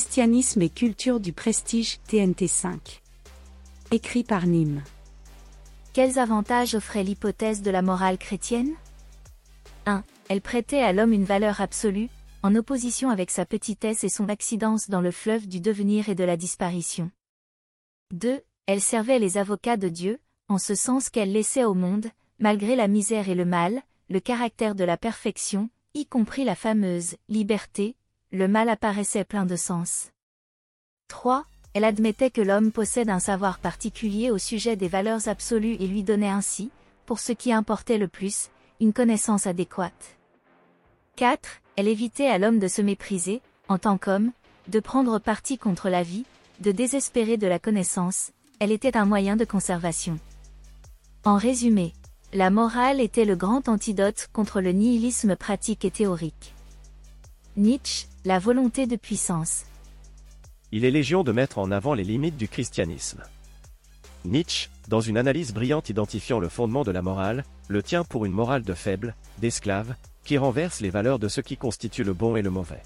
Christianisme et culture du prestige, TNT 5. Écrit par Nîmes. Quels avantages offrait l'hypothèse de la morale chrétienne? 1. Elle prêtait à l'homme une valeur absolue, en opposition avec sa petitesse et son accidence dans le fleuve du devenir et de la disparition. 2. Elle servait les avocats de Dieu, en ce sens qu'elle laissait au monde, malgré la misère et le mal, le caractère de la perfection, y compris la fameuse liberté, le mal apparaissait plein de sens. 3. Elle admettait que l'homme possède un savoir particulier au sujet des valeurs absolues et lui donnait ainsi, pour ce qui importait le plus, une connaissance adéquate. 4. Elle évitait à l'homme de se mépriser, en tant qu'homme, de prendre parti contre la vie, de désespérer de la connaissance, elle était un moyen de conservation. En résumé, la morale était le grand antidote contre le nihilisme pratique et théorique. Nietzsche, la volonté de puissance. Il est légion de mettre en avant les limites du christianisme. Nietzsche, dans une analyse brillante identifiant le fondement de la morale, le tient pour une morale de faible, d'esclave, qui renverse les valeurs de ce qui constitue le bon et le mauvais.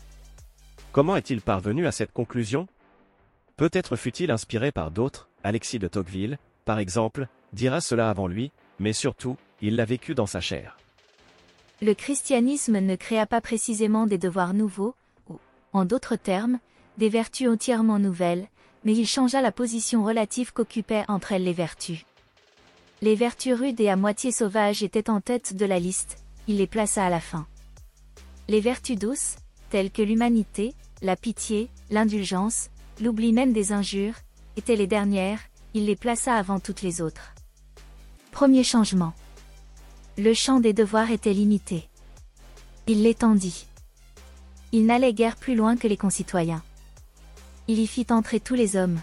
Comment est-il parvenu à cette conclusion? Peut-être fut-il inspiré par d'autres, Alexis de Tocqueville, par exemple, dira cela avant lui, mais surtout, il l'a vécu dans sa chair. Le christianisme ne créa pas précisément des devoirs nouveaux, ou, en d'autres termes, des vertus entièrement nouvelles, mais il changea la position relative qu'occupaient entre elles les vertus. Les vertus rudes et à moitié sauvages étaient en tête de la liste, il les plaça à la fin. Les vertus douces, telles que l'humanité, la pitié, l'indulgence, l'oubli même des injures, étaient les dernières, il les plaça avant toutes les autres. Premier changement. Le champ des devoirs était limité. Il l'étendit. Il n'allait guère plus loin que les concitoyens. Il y fit entrer tous les hommes.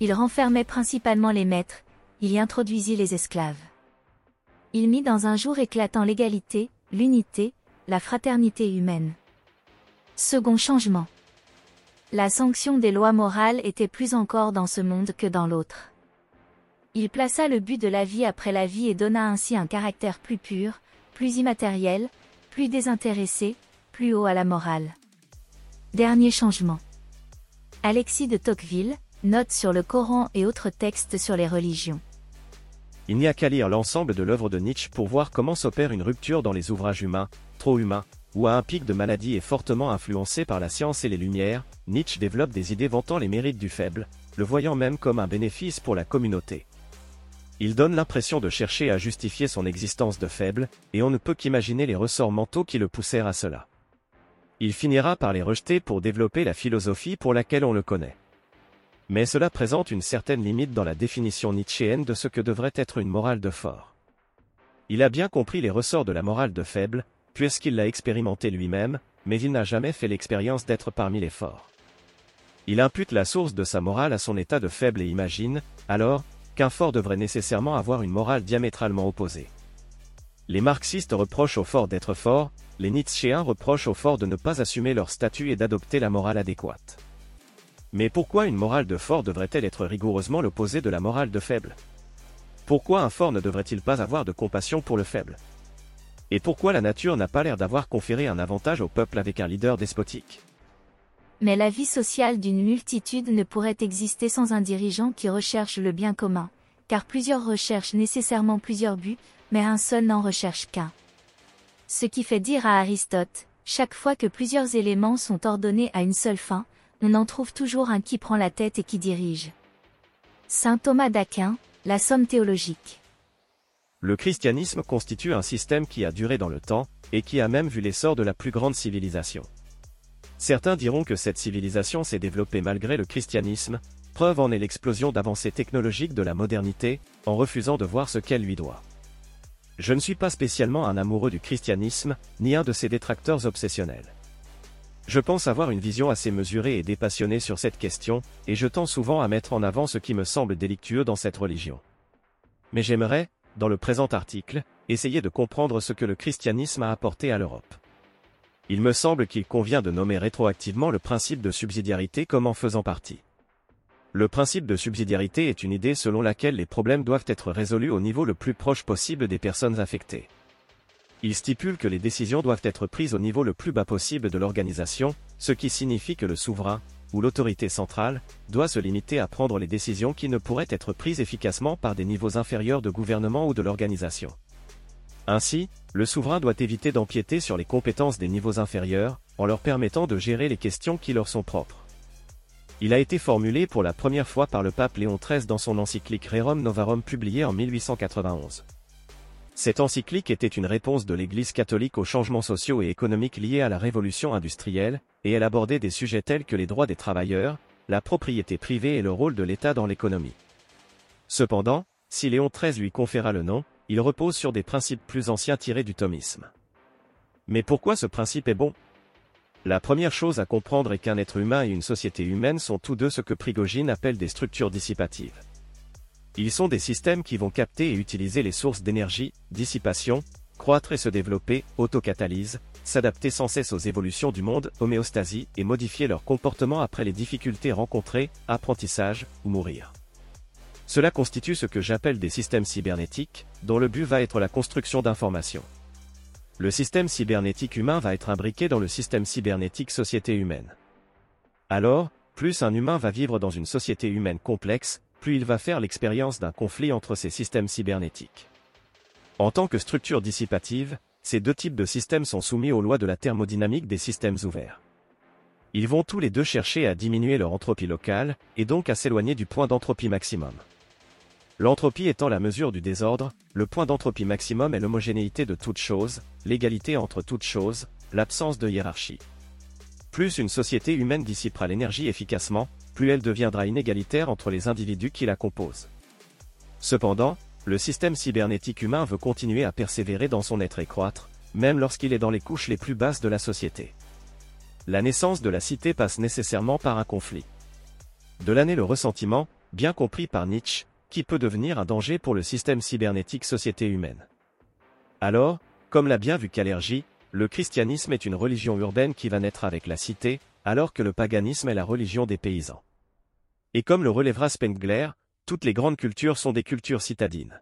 Il renfermait principalement les maîtres, il y introduisit les esclaves. Il mit dans un jour éclatant l'égalité, l'unité, la fraternité humaine. Second changement. La sanction des lois morales était plus encore dans ce monde que dans l'autre. Il plaça le but de la vie après la vie et donna ainsi un caractère plus pur, plus immatériel, plus désintéressé, plus haut à la morale. Dernier changement. Alexis de Tocqueville, note sur le Coran et autres textes sur les religions. Il n'y a qu'à lire l'ensemble de l'œuvre de Nietzsche pour voir comment s'opère une rupture dans les ouvrages humains, trop humains, ou à un pic de maladie et fortement influencé par la science et les lumières, Nietzsche développe des idées vantant les mérites du faible, le voyant même comme un bénéfice pour la communauté. Il donne l'impression de chercher à justifier son existence de faible, et on ne peut qu'imaginer les ressorts mentaux qui le poussèrent à cela. Il finira par les rejeter pour développer la philosophie pour laquelle on le connaît. Mais cela présente une certaine limite dans la définition nietzschéenne de ce que devrait être une morale de fort. Il a bien compris les ressorts de la morale de faible, puisqu'il l'a expérimenté lui-même, mais il n'a jamais fait l'expérience d'être parmi les forts. Il impute la source de sa morale à son état de faible et imagine, alors, qu'un fort devrait nécessairement avoir une morale diamétralement opposée. Les marxistes reprochent aux forts d'être forts, les Nietzschéens reprochent aux forts de ne pas assumer leur statut et d'adopter la morale adéquate. Mais pourquoi une morale de fort devrait-elle être rigoureusement l'opposé de la morale de faible? Pourquoi un fort ne devrait-il pas avoir de compassion pour le faible? Et pourquoi la nature n'a pas l'air d'avoir conféré un avantage au peuple avec un leader despotique? Mais la vie sociale d'une multitude ne pourrait exister sans un dirigeant qui recherche le bien commun, car plusieurs recherchent nécessairement plusieurs buts, mais un seul n'en recherche qu'un. Ce qui fait dire à Aristote, chaque fois que plusieurs éléments sont ordonnés à une seule fin, on en trouve toujours un qui prend la tête et qui dirige. Saint Thomas d'Aquin, la somme théologique. Le christianisme constitue un système qui a duré dans le temps, et qui a même vu l'essor de la plus grande civilisation. Certains diront que cette civilisation s'est développée malgré le christianisme, preuve en est l'explosion d'avancées technologiques de la modernité, en refusant de voir ce qu'elle lui doit. Je ne suis pas spécialement un amoureux du christianisme, ni un de ses détracteurs obsessionnels. Je pense avoir une vision assez mesurée et dépassionnée sur cette question, et je tends souvent à mettre en avant ce qui me semble délictueux dans cette religion. Mais j'aimerais, dans le présent article, essayer de comprendre ce que le christianisme a apporté à l'Europe. Il me semble qu'il convient de nommer rétroactivement le principe de subsidiarité comme en faisant partie. Le principe de subsidiarité est une idée selon laquelle les problèmes doivent être résolus au niveau le plus proche possible des personnes affectées. Il stipule que les décisions doivent être prises au niveau le plus bas possible de l'organisation, ce qui signifie que le souverain, où l'autorité centrale doit se limiter à prendre les décisions qui ne pourraient être prises efficacement par des niveaux inférieurs de gouvernement ou de l'organisation. Ainsi, le souverain doit éviter d'empiéter sur les compétences des niveaux inférieurs, en leur permettant de gérer les questions qui leur sont propres. Il a été formulé pour la première fois par le pape Léon XIII dans son encyclique Rerum Novarum publiée en 1891. Cette encyclique était une réponse de l'Église catholique aux changements sociaux et économiques liés à la révolution industrielle, et elle abordait des sujets tels que les droits des travailleurs, la propriété privée et le rôle de l'État dans l'économie. Cependant, si Léon XIII lui conféra le nom, il repose sur des principes plus anciens tirés du thomisme. Mais pourquoi ce principe est bon? La première chose à comprendre est qu'un être humain et une société humaine sont tous deux ce que Prigogine appelle des structures dissipatives. Ils sont des systèmes qui vont capter et utiliser les sources d'énergie, dissipation, croître et se développer, autocatalyse, s'adapter sans cesse aux évolutions du monde, homéostasie, et modifier leur comportement après les difficultés rencontrées, apprentissage, ou mourir. Cela constitue ce que j'appelle des systèmes cybernétiques, dont le but va être la construction d'informations. Le système cybernétique humain va être imbriqué dans le système cybernétique société humaine. Alors, plus un humain va vivre dans une société humaine complexe, plus il va faire l'expérience d'un conflit entre ces systèmes cybernétiques. En tant que structure dissipative, ces deux types de systèmes sont soumis aux lois de la thermodynamique des systèmes ouverts. Ils vont tous les deux chercher à diminuer leur entropie locale, et donc à s'éloigner du point d'entropie maximum. L'entropie étant la mesure du désordre, le point d'entropie maximum est l'homogénéité de toute chose, l'égalité entre toutes choses, l'absence de hiérarchie. Plus une société humaine dissipera l'énergie efficacement, plus elle deviendra inégalitaire entre les individus qui la composent. Cependant, le système cybernétique humain veut continuer à persévérer dans son être et croître, même lorsqu'il est dans les couches les plus basses de la société. La naissance de la cité passe nécessairement par un conflit. De l'année le ressentiment, bien compris par Nietzsche, qui peut devenir un danger pour le système cybernétique société humaine. Alors, comme l'a bien vu Calergie, le christianisme est une religion urbaine qui va naître avec la cité, alors que le paganisme est la religion des paysans. Et comme le relèvera Spengler, toutes les grandes cultures sont des cultures citadines.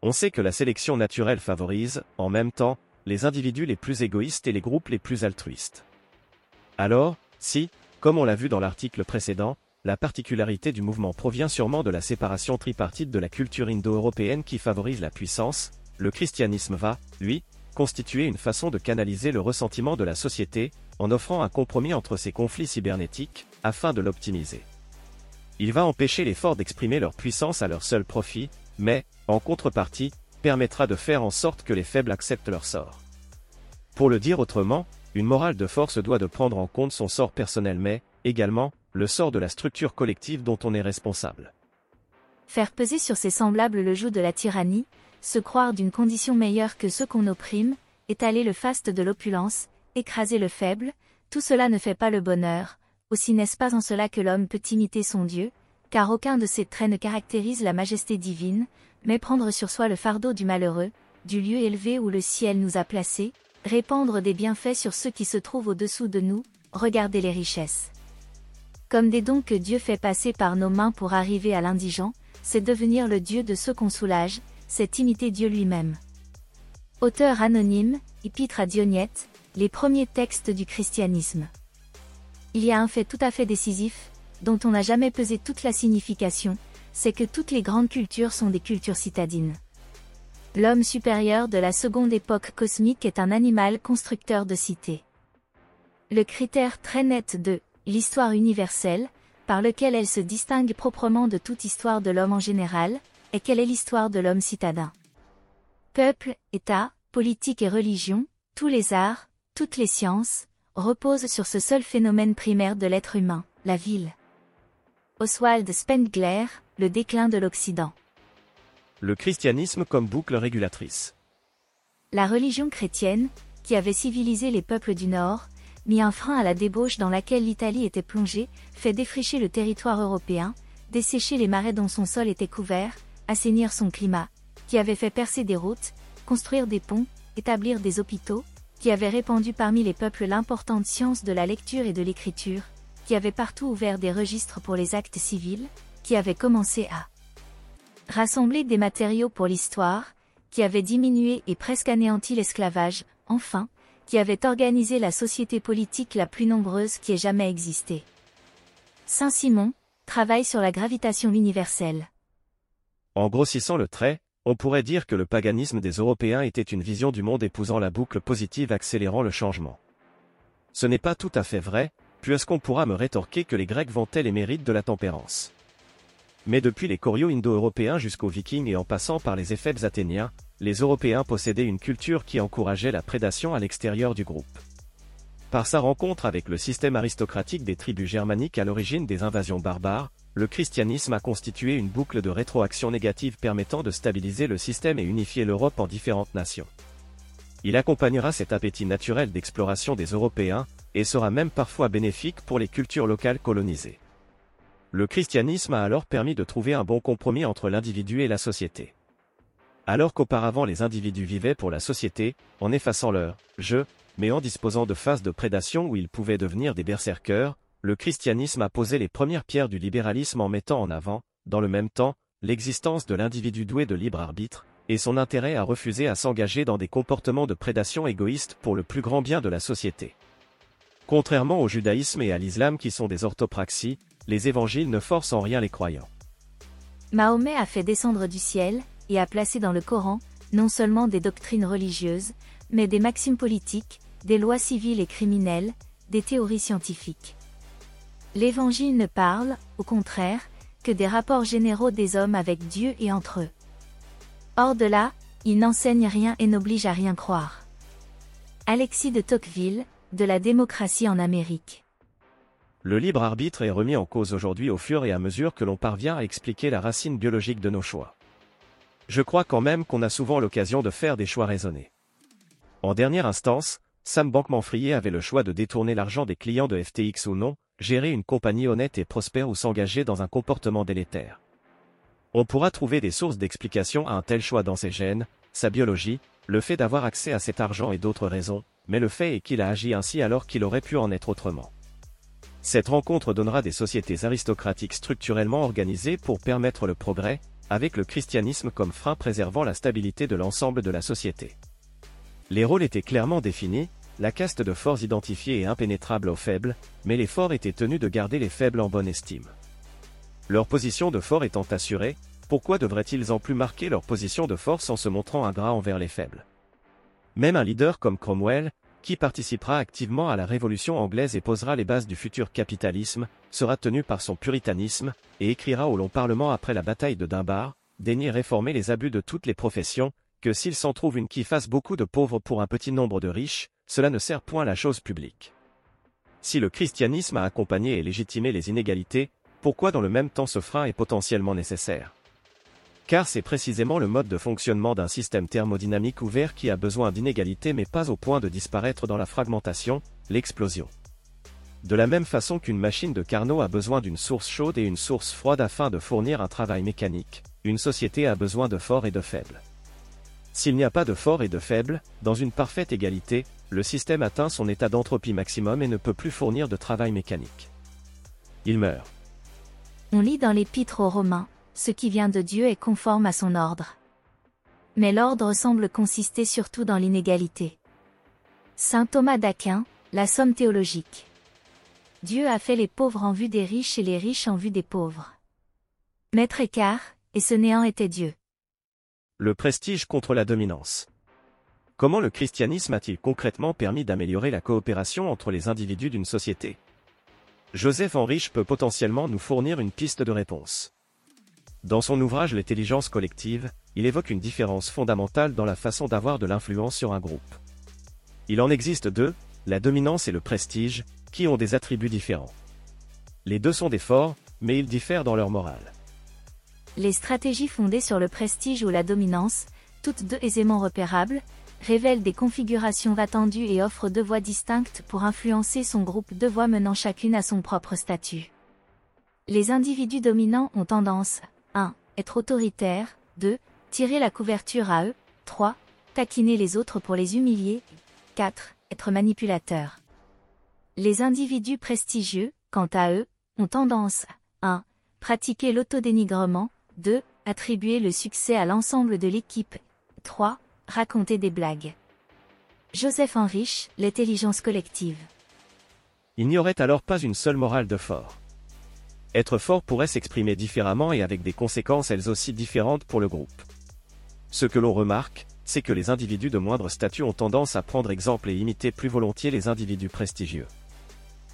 On sait que la sélection naturelle favorise, en même temps, les individus les plus égoïstes et les groupes les plus altruistes. Alors, si, comme on l'a vu dans l'article précédent, la particularité du mouvement provient sûrement de la séparation tripartite de la culture indo-européenne qui favorise la puissance, le christianisme va, lui, constituer une façon de canaliser le ressentiment de la société, en offrant un compromis entre ces conflits cybernétiques, afin de l'optimiser. Il va empêcher les forts d'exprimer leur puissance à leur seul profit, mais, en contrepartie, permettra de faire en sorte que les faibles acceptent leur sort. Pour le dire autrement, une morale de force doit de prendre en compte son sort personnel mais, également, le sort de la structure collective dont on est responsable. Faire peser sur ses semblables le joug de la tyrannie, se croire d'une condition meilleure que ceux qu'on opprime, étaler le faste de l'opulence, écraser le faible, tout cela ne fait pas le bonheur, aussi n'est-ce pas en cela que l'homme peut imiter son Dieu, car aucun de ces traits ne caractérise la majesté divine, mais prendre sur soi le fardeau du malheureux, du lieu élevé où le ciel nous a placés, répandre des bienfaits sur ceux qui se trouvent au-dessous de nous, regarder les richesses. Comme des dons que Dieu fait passer par nos mains pour arriver à l'indigent, c'est devenir le Dieu de ceux qu'on soulage, c'est imiter Dieu lui-même. Auteur anonyme, Épître à Dionyette, les premiers textes du christianisme. Il y a un fait tout à fait décisif, dont on n'a jamais pesé toute la signification, c'est que toutes les grandes cultures sont des cultures citadines. L'homme supérieur de la seconde époque cosmique est un animal constructeur de cités. Le critère très net de l'histoire universelle, par lequel elle se distingue proprement de toute histoire de l'homme en général, est quelle est l'histoire de l'homme citadin. Peuple, État, politique et religion, tous les arts, toutes les sciences, reposent sur ce seul phénomène primaire de l'être humain, la ville. Oswald Spengler, Le déclin de l'Occident. Le christianisme comme boucle régulatrice. La religion chrétienne, qui avait civilisé les peuples du Nord, mis un frein à la débauche dans laquelle l'Italie était plongée, fait défricher le territoire européen, dessécher les marais dont son sol était couvert, assainir son climat, qui avait fait percer des routes, construire des ponts, établir des hôpitaux, qui avait répandu parmi les peuples l'importante science de la lecture et de l'écriture, qui avait partout ouvert des registres pour les actes civils, qui avait commencé à rassembler des matériaux pour l'histoire, qui avait diminué et presque anéanti l'esclavage, enfin, qui avait organisé la société politique la plus nombreuse qui ait jamais existé. Saint-Simon, travaille sur la gravitation universelle. En grossissant le trait, on pourrait dire que le paganisme des Européens était une vision du monde épousant la boucle positive accélérant le changement. Ce n'est pas tout à fait vrai, puisqu'on pourra me rétorquer que les Grecs vantaient les mérites de la tempérance. Mais depuis les corios indo-européens jusqu'aux vikings et en passant par les éphèbes athéniens, les Européens possédaient une culture qui encourageait la prédation à l'extérieur du groupe. Par sa rencontre avec le système aristocratique des tribus germaniques à l'origine des invasions barbares, le christianisme a constitué une boucle de rétroaction négative permettant de stabiliser le système et unifier l'Europe en différentes nations. Il accompagnera cet appétit naturel d'exploration des Européens, et sera même parfois bénéfique pour les cultures locales colonisées. Le christianisme a alors permis de trouver un bon compromis entre l'individu et la société. Alors qu'auparavant les individus vivaient pour la société, en effaçant leur je, mais en disposant de phases de prédation où ils pouvaient devenir des berserkers, le christianisme a posé les premières pierres du libéralisme en mettant en avant, dans le même temps, l'existence de l'individu doué de libre arbitre, et son intérêt à refuser à s'engager dans des comportements de prédation égoïste pour le plus grand bien de la société. Contrairement au judaïsme et à l'islam qui sont des orthopraxies, les évangiles ne forcent en rien les croyants. Mahomet a fait descendre du ciel, et a placé dans le Coran, non seulement des doctrines religieuses, mais des maximes politiques, des lois civiles et criminelles, des théories scientifiques. L'Évangile ne parle, au contraire, que des rapports généraux des hommes avec Dieu et entre eux. Hors de là, il n'enseigne rien et n'oblige à rien croire. Alexis de Tocqueville, de la démocratie en Amérique. Le libre arbitre est remis en cause aujourd'hui au fur et à mesure que l'on parvient à expliquer la racine biologique de nos choix. Je crois quand même qu'on a souvent l'occasion de faire des choix raisonnés. En dernière instance, Sam Bankman-Fried avait le choix de détourner l'argent des clients de FTX ou non, gérer une compagnie honnête et prospère ou s'engager dans un comportement délétère. On pourra trouver des sources d'explication à un tel choix dans ses gènes, sa biologie, le fait d'avoir accès à cet argent et d'autres raisons, mais le fait est qu'il a agi ainsi alors qu'il aurait pu en être autrement. Cette rencontre donnera des sociétés aristocratiques structurellement organisées pour permettre le progrès, avec le christianisme comme frein préservant la stabilité de l'ensemble de la société. Les rôles étaient clairement définis, la caste de forts identifiée et impénétrable aux faibles, mais les forts étaient tenus de garder les faibles en bonne estime. Leur position de fort étant assurée, pourquoi devraient-ils en plus marquer leur position de force en se montrant ingrats envers les faibles? Même un leader comme Cromwell, qui participera activement à la Révolution anglaise et posera les bases du futur capitalisme, sera tenu par son puritanisme, et écrira au long Parlement après la bataille de Dunbar, daigner réformer les abus de toutes les professions, que s'il s'en trouve une qui fasse beaucoup de pauvres pour un petit nombre de riches, cela ne sert point la chose publique. Si le christianisme a accompagné et légitimé les inégalités, pourquoi dans le même temps ce frein est potentiellement nécessaire? Car c'est précisément le mode de fonctionnement d'un système thermodynamique ouvert qui a besoin d'inégalité mais pas au point de disparaître dans la fragmentation, l'explosion. De la même façon qu'une machine de Carnot a besoin d'une source chaude et une source froide afin de fournir un travail mécanique, une société a besoin de forts et de faibles. S'il n'y a pas de forts et de faibles, dans une parfaite égalité, le système atteint son état d'entropie maximum et ne peut plus fournir de travail mécanique. Il meurt. On lit dans l'épître aux Romains, ce qui vient de Dieu est conforme à son ordre. Mais l'ordre semble consister surtout dans l'inégalité. Saint Thomas d'Aquin, la somme théologique. Dieu a fait les pauvres en vue des riches et les riches en vue des pauvres. Maître écart, et ce néant était Dieu. Le prestige contre la dominance. Comment le christianisme a-t-il concrètement permis d'améliorer la coopération entre les individus d'une société? Joseph Henrich peut potentiellement nous fournir une piste de réponse. Dans son ouvrage L'intelligence collective, il évoque une différence fondamentale dans la façon d'avoir de l'influence sur un groupe. Il en existe deux, la dominance et le prestige, qui ont des attributs différents. Les deux sont des forts, mais ils diffèrent dans leur morale. Les stratégies fondées sur le prestige ou la dominance, toutes deux aisément repérables, révèlent des configurations attendues et offrent deux voies distinctes pour influencer son groupe, deux voies menant chacune à son propre statut. Les individus dominants ont tendance, 1. Être autoritaire. 2. Tirer la couverture à eux. 3. Taquiner les autres pour les humilier. 4. Être manipulateur. Les individus prestigieux, quant à eux, ont tendance à 1. Pratiquer l'autodénigrement. 2. Attribuer le succès à l'ensemble de l'équipe. 3. Raconter des blagues. Joseph Henrich, L'intelligence collective. Il n'y aurait alors pas une seule morale de fort. Être fort pourrait s'exprimer différemment et avec des conséquences elles aussi différentes pour le groupe. Ce que l'on remarque, c'est que les individus de moindre statut ont tendance à prendre exemple et imiter plus volontiers les individus prestigieux.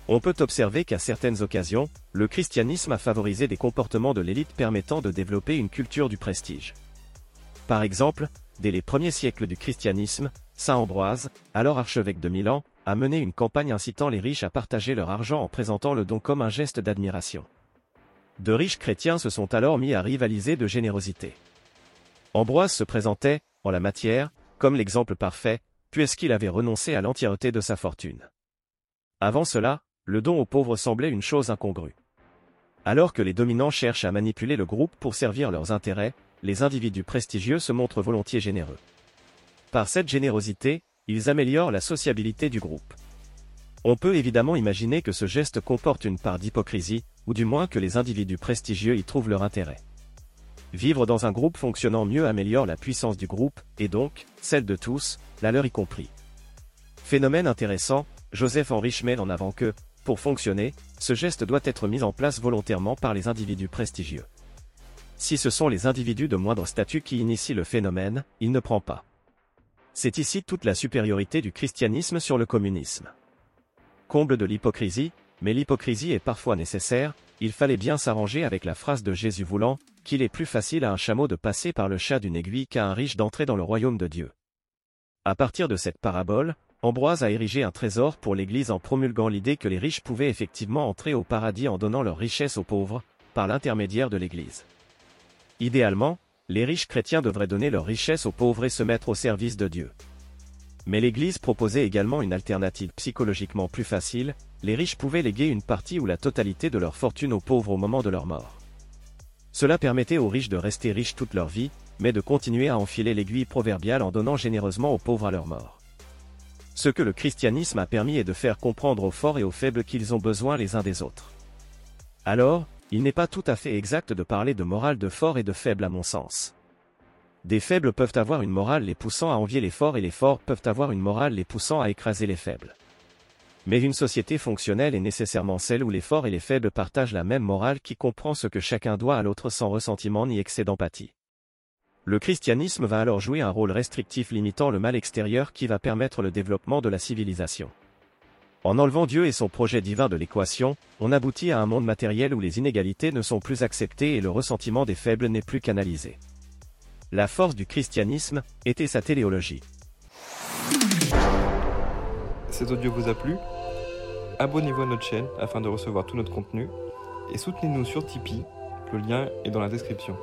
On peut observer qu'à certaines occasions, le christianisme a favorisé des comportements de l'élite permettant de développer une culture du prestige. Par exemple, dès les premiers siècles du christianisme, Saint Ambroise, alors archevêque de Milan, a mené une campagne incitant les riches à partager leur argent en présentant le don comme un geste d'admiration. De riches chrétiens se sont alors mis à rivaliser de générosité. Ambroise se présentait, en la matière, comme l'exemple parfait, puisqu'il avait renoncé à l'entièreté de sa fortune. Avant cela, le don aux pauvres semblait une chose incongrue. Alors que les dominants cherchent à manipuler le groupe pour servir leurs intérêts, les individus prestigieux se montrent volontiers généreux. Par cette générosité, ils améliorent la sociabilité du groupe. On peut évidemment imaginer que ce geste comporte une part d'hypocrisie, ou du moins que les individus prestigieux y trouvent leur intérêt. Vivre dans un groupe fonctionnant mieux améliore la puissance du groupe, et donc, celle de tous, la leur y compris. Phénomène intéressant, Joseph Henrich met en avant que, pour fonctionner, ce geste doit être mis en place volontairement par les individus prestigieux. Si ce sont les individus de moindre statut qui initient le phénomène, il ne prend pas. C'est ici toute la supériorité du christianisme sur le communisme. Comble de l'hypocrisie, mais l'hypocrisie est parfois nécessaire, il fallait bien s'arranger avec la phrase de Jésus voulant, qu'il est plus facile à un chameau de passer par le chat d'une aiguille qu'à un riche d'entrer dans le royaume de Dieu. À partir de cette parabole, Ambroise a érigé un trésor pour l'Église en promulguant l'idée que les riches pouvaient effectivement entrer au paradis en donnant leur richesse aux pauvres, par l'intermédiaire de l'Église. Idéalement, les riches chrétiens devraient donner leur richesse aux pauvres et se mettre au service de Dieu. Mais l'Église proposait également une alternative psychologiquement plus facile, les riches pouvaient léguer une partie ou la totalité de leur fortune aux pauvres au moment de leur mort. Cela permettait aux riches de rester riches toute leur vie, mais de continuer à enfiler l'aiguille proverbiale en donnant généreusement aux pauvres à leur mort. Ce que le christianisme a permis est de faire comprendre aux forts et aux faibles qu'ils ont besoin les uns des autres. Alors, il n'est pas tout à fait exact de parler de morale de forts et de faibles à mon sens. Des faibles peuvent avoir une morale les poussant à envier les forts et les forts peuvent avoir une morale les poussant à écraser les faibles. Mais une société fonctionnelle est nécessairement celle où les forts et les faibles partagent la même morale qui comprend ce que chacun doit à l'autre sans ressentiment ni excès d'empathie. Le christianisme va alors jouer un rôle restrictif limitant le mal extérieur qui va permettre le développement de la civilisation. En enlevant Dieu et son projet divin de l'équation, on aboutit à un monde matériel où les inégalités ne sont plus acceptées et le ressentiment des faibles n'est plus canalisé. La force du christianisme était sa téléologie. Cet audio vous a plu? Abonnez-vous à notre chaîne afin de recevoir tout notre contenu et soutenez-nous sur Tipeee, le lien est dans la description.